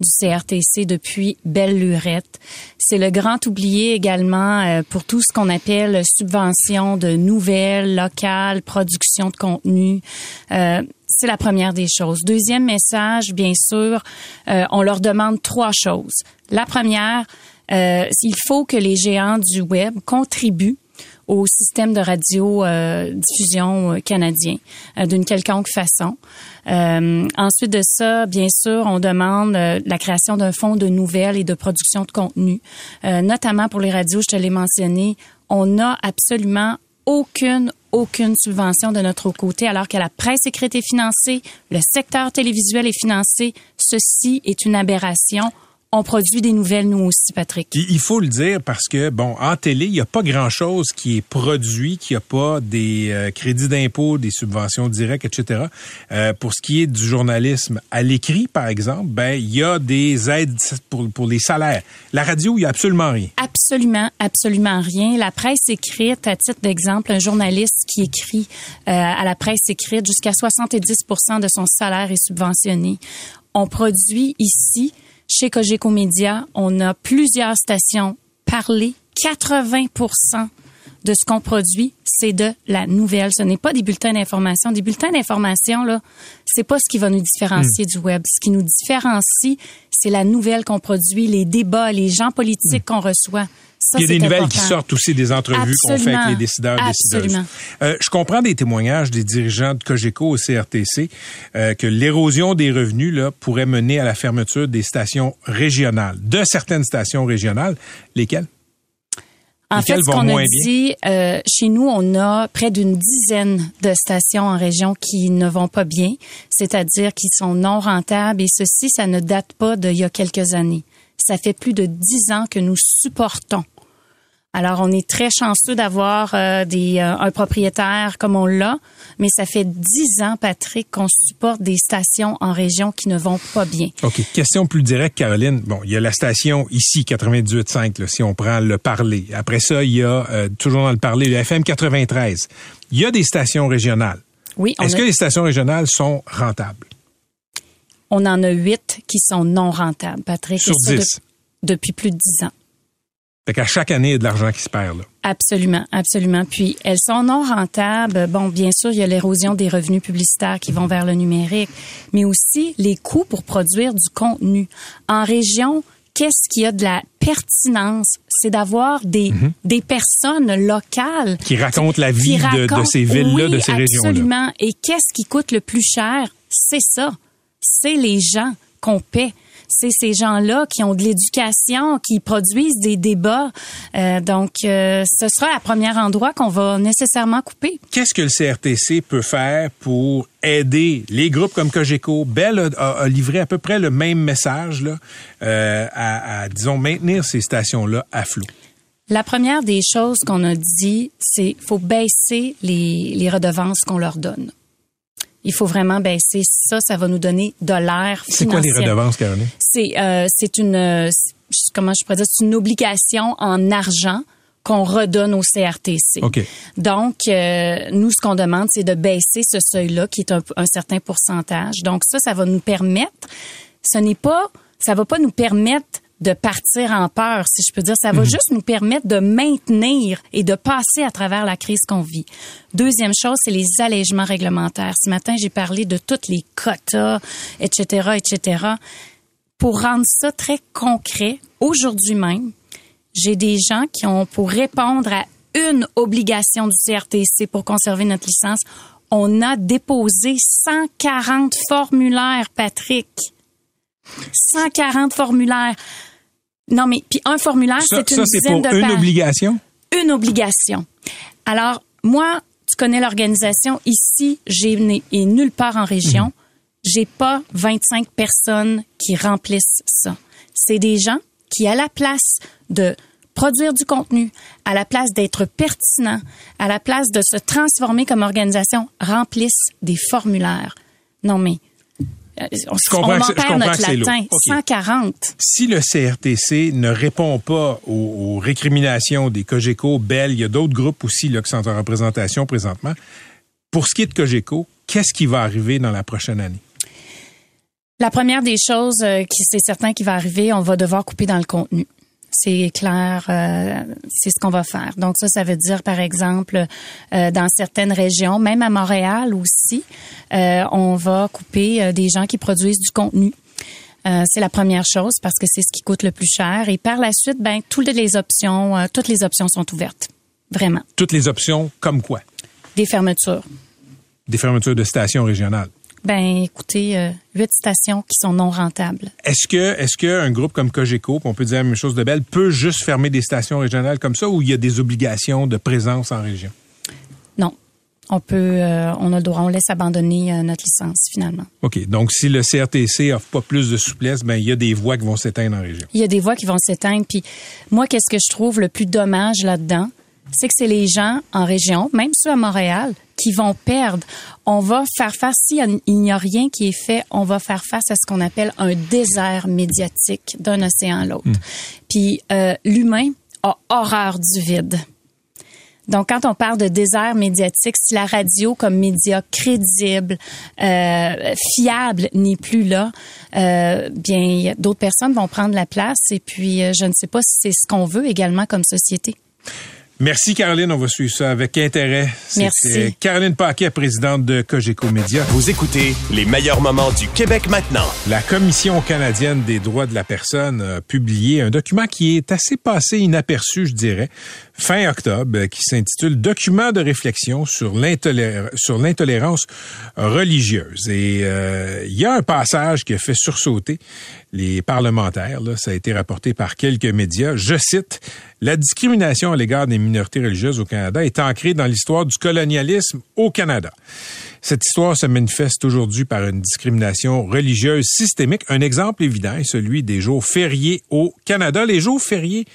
du CRTC depuis belle lurette. C'est le grand oublié également euh, pour tout ce qu'on appelle subvention de nouvelles locales, production de contenu. C'est la première des choses. Deuxième message, bien sûr, on leur demande trois choses. La première, euh, il faut que les géants du web contribuent au système de radio euh, euh, canadien euh, d'une quelconque façon. ensuite de ça, bien sûr, on demande la création d'un fonds de nouvelles et de production de contenu, notamment pour les radios. Je te l'ai mentionné, on n'a absolument aucune aucune subvention de notre côté, alors que la presse écrite est financée, le secteur télévisuel est financé. Ceci est une aberration on produit des nouvelles, nous aussi, Patrick. Il faut le dire parce que, bon, en télé, il n'y a pas grand-chose qui est produit, qui a pas des euh, crédits d'impôt, des subventions directes, etc. Euh, pour ce qui est du journalisme à l'écrit, par exemple, ben, il y a des aides pour, pour les salaires. La radio, il n'y a absolument rien. Absolument, absolument rien. La presse écrite, à titre d'exemple, un journaliste qui écrit euh, à la presse écrite, jusqu'à 70% de son salaire est subventionné. On produit ici chez Cogeco Média, on a plusieurs stations parler, 80% de ce qu'on produit, c'est de la nouvelle. Ce n'est pas des bulletins d'information. Des bulletins d'information, là, c'est pas ce qui va nous différencier Hmm. du web. Ce qui nous différencie, c'est la nouvelle qu'on produit, les débats, les gens politiques qu'on reçoit. Ça. Il y a des nouvelles important. qui sortent aussi des entrevues qu'on fait avec les décideurs décideuses. Absolument. Euh, je comprends des témoignages des dirigeants de Cogeco au CRTC euh, que l'érosion des revenus là, pourrait mener à la fermeture des stations régionales, de certaines stations régionales. Lesquelles? En fait, ce qu'on a dit, euh, chez nous, on a près d'une dizaine de stations en région qui ne vont pas bien, c'est-à-dire qui sont non rentables. Et ceci, ça ne date pas d'il y a quelques années. Ça fait plus de dix ans que nous supportons. Alors, on est très chanceux d'avoir euh, des euh, un propriétaire comme on l'a, mais ça fait dix ans, Patrick, qu'on supporte des stations en région qui ne vont pas bien. OK. Question plus directe, Caroline. Bon, il y a la station ici, 98.5, là, si on prend le parler. Après ça, il y a, euh, toujours dans le parler, le FM 93. Il y a des stations régionales. Oui, Est-ce a- que les stations régionales sont rentables? on en a huit qui sont non rentables, Patrick. Sur de- 10. depuis plus de dix ans. Fait qu'à chaque année, il y a de l'argent qui se perd, là. Absolument, absolument. Puis elles sont non rentables. Bon, bien sûr, il y a l'érosion des revenus publicitaires qui vont vers le numérique, mais aussi les coûts pour produire du contenu. En région, qu'est-ce qu'il y a de la pertinence? C'est d'avoir des, des personnes locales. Qui racontent la qui vie de, ces villes-là, Oui, de ces régions-là. Absolument. Et qu'est-ce qui coûte le plus cher? C'est ça. C'est les gens qu'on paie. C'est ces gens-là qui ont de l'éducation, qui produisent des débats. Euh, donc, euh, ce sera la première endroit qu'on va nécessairement couper. Qu'est-ce que le CRTC peut faire pour aider les groupes comme Cogeco? Bell a, a- a livré à peu près le même message là, euh, à, à, disons, maintenir ces stations-là à flot. La première des choses qu'on a dit, c'est faut baisser les, les redevances qu'on leur donne. Il faut vraiment baisser ça, ça va nous donner de l'air C'est quoi les redevances, Caroline? C'est euh, c'est une euh, comment je pourrais dire c'est une obligation en argent qu'on redonne au CRTC. OK. Donc euh, nous ce qu'on demande c'est de baisser ce seuil-là qui est un, un certain pourcentage. Donc ça ça va nous permettre ce n'est pas ça va pas nous permettre de partir en peur, si je peux dire. Ça va juste nous permettre de maintenir et de passer à travers la crise qu'on vit. Deuxième chose, c'est les allègements réglementaires. Ce matin, j'ai parlé de toutes les quotas, etc., etc. Pour rendre ça très concret, aujourd'hui même, j'ai des gens qui ont, pour répondre à une obligation du CRTC pour conserver notre licence, on a déposé 140 formulaires, Patrick. 140 formulaires. Non, mais puis un formulaire, c'est une ça, c'est dizaine pour de une pages. obligation? Une obligation. Alors, moi, tu connais l'organisation. Ici, j'ai et nulle part en région. J'ai pas 25 personnes qui remplissent ça. C'est des gens qui, à la place de produire du contenu, à la place d'être pertinents, à la place de se transformer comme organisation, remplissent des formulaires. Non, mais euh, on, comprends on en je perd notre latin. lourd. OK. 140. Si le CRTC ne répond pas aux, aux récriminations des Cogeco, Bell, il y a d'autres groupes aussi là, qui sont en représentation présentement. Pour ce qui est de Cogeco, qu'est-ce qui va arriver dans la prochaine année? La première des choses euh, qui c'est certain qui va arriver, on va devoir couper dans le contenu. C'est clair, euh, c'est ce qu'on va faire. Donc ça, ça veut dire par exemple euh, dans certaines régions, même à Montréal aussi, euh, on va couper des gens qui produisent du contenu. Euh, c'est la première chose parce que c'est ce qui coûte le plus cher. Et par la suite, ben toutes les options, euh, toutes les options sont ouvertes, vraiment. Toutes les options comme quoi? Des fermetures. Des fermetures de stations régionales. Ben écoutez, euh, huit stations qui sont non rentables. Est-ce que est-ce qu'un groupe comme Cogeco, on peut dire la même chose de Bell, peut juste fermer des stations régionales comme ça ou il y a des obligations de présence en région? Non. On peut, euh, on a le droit, on laisse abandonner euh, notre licence finalement. OK. Donc, si le CRTC offre pas plus de souplesse, ben il y a des voies qui vont s'éteindre en région. Il y a des voies qui vont s'éteindre. Puis moi, qu'est-ce que je trouve le plus dommage là-dedans, c'est que c'est les gens en région, même ceux à Montréal, qui vont perdre. On va faire face, s'il n'y a rien qui est fait, on va faire face à ce qu'on appelle un désert médiatique d'un océan à l'autre. Puis euh, l'humain a horreur du vide. Donc, quand on parle de désert médiatique, si la radio comme média crédible, euh, fiable n'est plus là, euh, bien, d'autres personnes vont prendre la place. Et puis, euh, je ne sais pas si c'est ce qu'on veut également comme société. Merci Caroline, on va suivre ça avec intérêt. Merci. Caroline Paquet, présidente de Cogeco Média. Vous écoutez les meilleurs moments du Québec maintenant. La Commission canadienne des droits de la personne a publié un document qui est assez passé inaperçu, je dirais, fin octobre, qui s'intitule Document de réflexion sur l'intolérance religieuse. Et euh, il y a un passage qui a fait sursauter les parlementaires. Là, ça a été rapporté par quelques médias. Je cite, La discrimination à l'égard des minorités religieuses au Canada est ancrée dans l'histoire du colonialisme au Canada. Cette histoire se manifeste aujourd'hui par une discrimination religieuse systémique. Un exemple évident est celui des jours fériés au Canada. Les jours fériés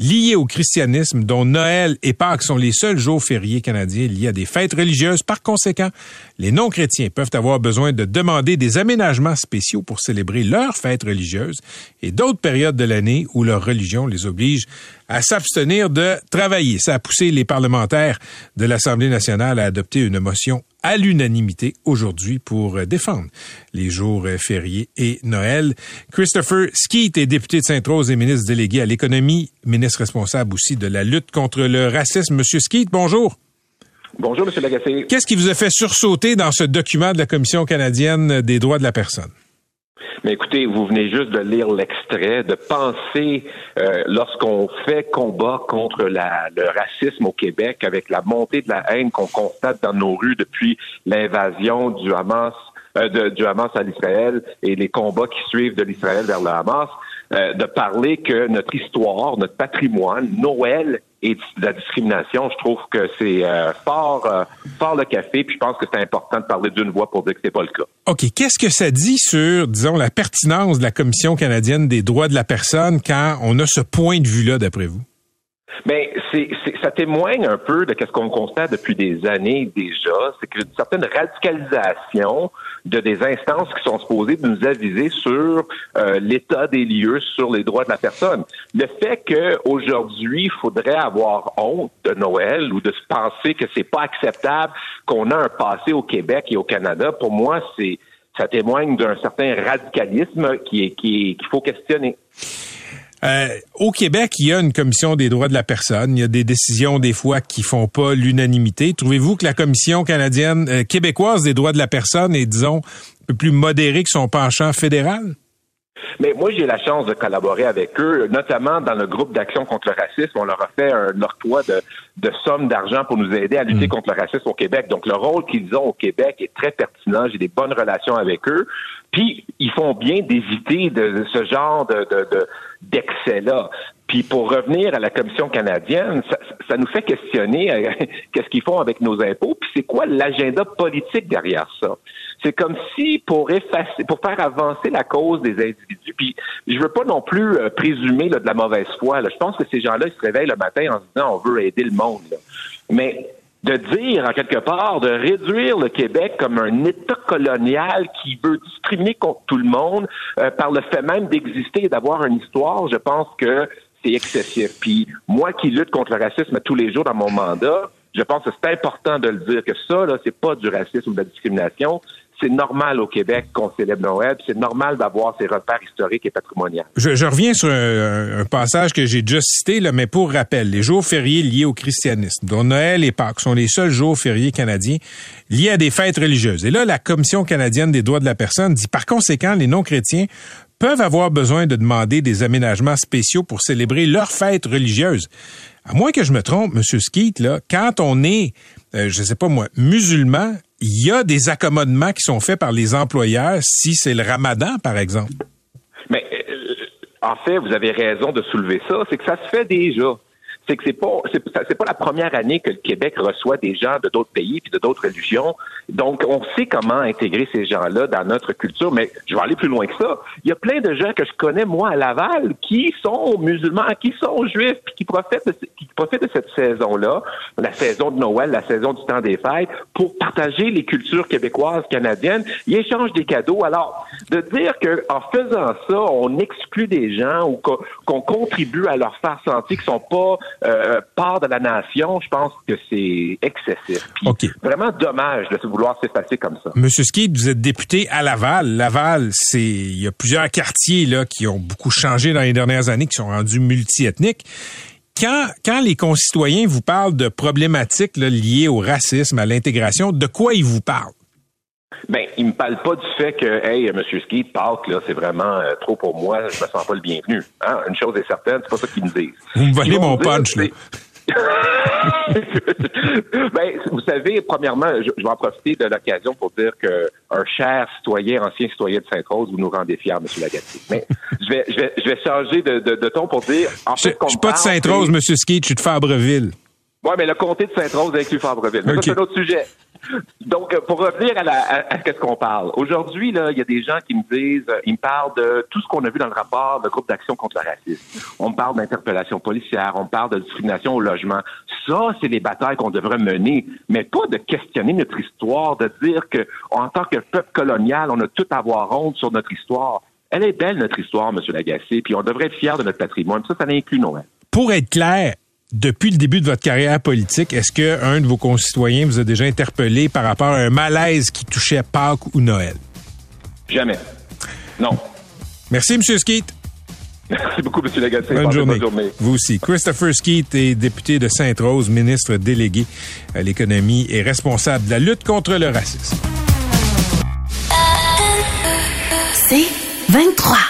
liés au christianisme, dont Noël et Pâques sont les seuls jours fériés canadiens liés à des fêtes religieuses. Par conséquent, les non-chrétiens peuvent avoir besoin de demander des aménagements spéciaux pour célébrer leurs fêtes religieuses et d'autres périodes de l'année où leur religion les oblige à s'abstenir de travailler. Ça a poussé les parlementaires de l'Assemblée nationale à adopter une motion à l'unanimité aujourd'hui pour défendre les jours fériés et Noël. Christopher Skeet est député de Sainte-Rose et ministre délégué à l'économie, ministre responsable aussi de la lutte contre le racisme. Monsieur Skeet, bonjour. Bonjour, Monsieur Lagacé. Qu'est-ce qui vous a fait sursauter dans ce document de la Commission canadienne des droits de la personne? Mais écoutez, vous venez juste de lire l'extrait, de penser euh, lorsqu'on fait combat contre le racisme au Québec avec la montée de la haine qu'on constate dans nos rues depuis l'invasion du Hamas, euh, du Hamas à l'Israël et les combats qui suivent de l'Israël vers le Hamas, euh, de parler que notre histoire, notre patrimoine, Noël et de la discrimination, je trouve que c'est euh, fort, euh, fort le café, puis je pense que c'est important de parler d'une voix pour dire que c'est pas le cas. OK. Qu'est-ce que ça dit sur, disons, la pertinence de la Commission canadienne des droits de la personne quand on a ce point de vue-là, d'après vous? Mais c'est, ça témoigne un peu de ce qu'on constate depuis des années déjà, c'est qu'une certaine radicalisation de des instances qui sont supposées de nous aviser sur euh, l'état des lieux, sur les droits de la personne. Le fait qu'aujourd'hui, il faudrait avoir honte de Noël ou de se penser que c'est pas acceptable qu'on a un passé au Québec et au Canada, pour moi, c'est ça témoigne d'un certain radicalisme qui est qui qu'il faut questionner. Euh, au Québec, il y a une commission des droits de la personne. Il y a des décisions des fois qui font pas l'unanimité. Trouvez-vous que la commission canadienne euh, québécoise des droits de la personne est, disons, un peu plus modérée que son penchant fédéral? Mais moi, j'ai la chance de collaborer avec eux, notamment dans le groupe d'action contre le racisme. On leur a fait un octroi de, de sommes d'argent pour nous aider à lutter contre le racisme au Québec. Donc, le rôle qu'ils ont au Québec est très pertinent. J'ai des bonnes relations avec eux. Puis, ils font bien d'éviter de, ce genre de, de, d'excès-là. Puis pour revenir à la Commission canadienne, ça, ça nous fait questionner euh, [laughs] qu'est-ce qu'ils font avec nos impôts, puis c'est quoi l'agenda politique derrière ça? C'est comme si pour effacer, pour faire avancer la cause des individus, puis je veux pas non plus euh, présumer là, de la mauvaise foi. Là. Je pense que ces gens-là ils se réveillent le matin en se disant on veut aider le monde. Là. Mais de dire, en quelque part, de réduire le Québec comme un État colonial qui veut discriminer contre tout le monde euh, par le fait même d'exister et d'avoir une histoire, je pense que c'est excessif. Puis moi qui lutte contre le racisme tous les jours dans mon mandat, je pense que c'est important de le dire que ça, là, c'est pas du racisme ou de la discrimination. C'est normal au Québec qu'on célèbre Noël, c'est normal d'avoir ces repères historiques et patrimoniaux. Je, je reviens sur un, un passage que j'ai déjà cité, là, mais pour rappel, les jours fériés liés au christianisme, dont Noël et Pâques, sont les seuls jours fériés canadiens liés à des fêtes religieuses. Et là, la Commission canadienne des droits de la personne dit, par conséquent, les non-chrétiens peuvent avoir besoin de demander des aménagements spéciaux pour célébrer leurs fêtes religieuses. À moins que je me trompe, M. Skeet, là, quand on est, euh, je sais pas moi, musulman, il y a des accommodements qui sont faits par les employeurs si c'est le ramadan, par exemple? Mais euh, en fait, vous avez raison de soulever ça, c'est que ça se fait déjà c'est que c'est pas c'est pas la première année que le Québec reçoit des gens de d'autres pays puis de d'autres religions. Donc on sait comment intégrer ces gens-là dans notre culture, mais je vais aller plus loin que ça. Il y a plein de gens que je connais moi à Laval qui sont musulmans, qui sont juifs, puis qui profitent de, qui profitent de cette saison-là, la saison de Noël, la saison du temps des fêtes, pour partager les cultures québécoises, canadiennes. Ils échangent des cadeaux. Alors de dire que en faisant ça, on exclut des gens ou qu'on contribue à leur faire sentir qu'ils sont pas euh, part de la nation, je pense que c'est excessif. Puis OK. Vraiment dommage de se vouloir s'effacer comme ça. Monsieur Skeet, vous êtes député à Laval. Laval, c'est il y a plusieurs quartiers là qui ont beaucoup changé dans les dernières années, qui sont rendus multiethniques. Quand, quand les concitoyens vous parlent de problématiques là, liées au racisme, à l'intégration, de quoi ils vous parlent? Ben, il me parle pas du fait que, hey, M. Ski, Pâques, là, c'est vraiment euh, trop pour moi, je me sens pas le bienvenu. Hein? Une chose est certaine, c'est pas ça qu'ils me disent. Vous me volez mon punch, là. [laughs] ben, vous savez, premièrement, je, je vais en profiter de l'occasion pour dire que un cher citoyen, ancien citoyen de Sainte-Rose, vous nous rendez fiers, M. Lagacé. Mais je vais, je vais, je vais changer de, de, de ton pour dire. En Je fait, je suis pas de Sainte-Rose, Monsieur Skeet, je suis de Fabreville. oui, mais le comté de Sainte-Rose avec Fabreville. Mais Ok. ça, c'est un autre sujet. Donc, euh, pour revenir à, ce qu'on parle. Aujourd'hui, il y a des gens qui me disent, euh, ils me parlent de tout ce qu'on a vu dans le rapport de groupe d'action contre le racisme. On me parle d'interpellation policière, on me parle de discrimination au logement. Ça, c'est les batailles qu'on devrait mener, mais pas de questionner notre histoire, de dire que, en tant que peuple colonial, on a tout à avoir honte sur notre histoire. Elle est belle, notre histoire, M. Lagacé, puis on devrait être fiers de notre patrimoine. Ça, ça inclut Noël. Pour être clair, depuis le début de votre carrière politique, est-ce que un de vos concitoyens vous a déjà interpellé par rapport à un malaise qui touchait Pâques ou Noël? Jamais. Non. Merci, Monsieur Skeet. Merci beaucoup, M. Lagacé. Bonne Passez une journée. Vous aussi. Christopher Skeet est député de Sainte-Rose, ministre délégué à l'économie et responsable de la lutte contre le racisme. C'est 23.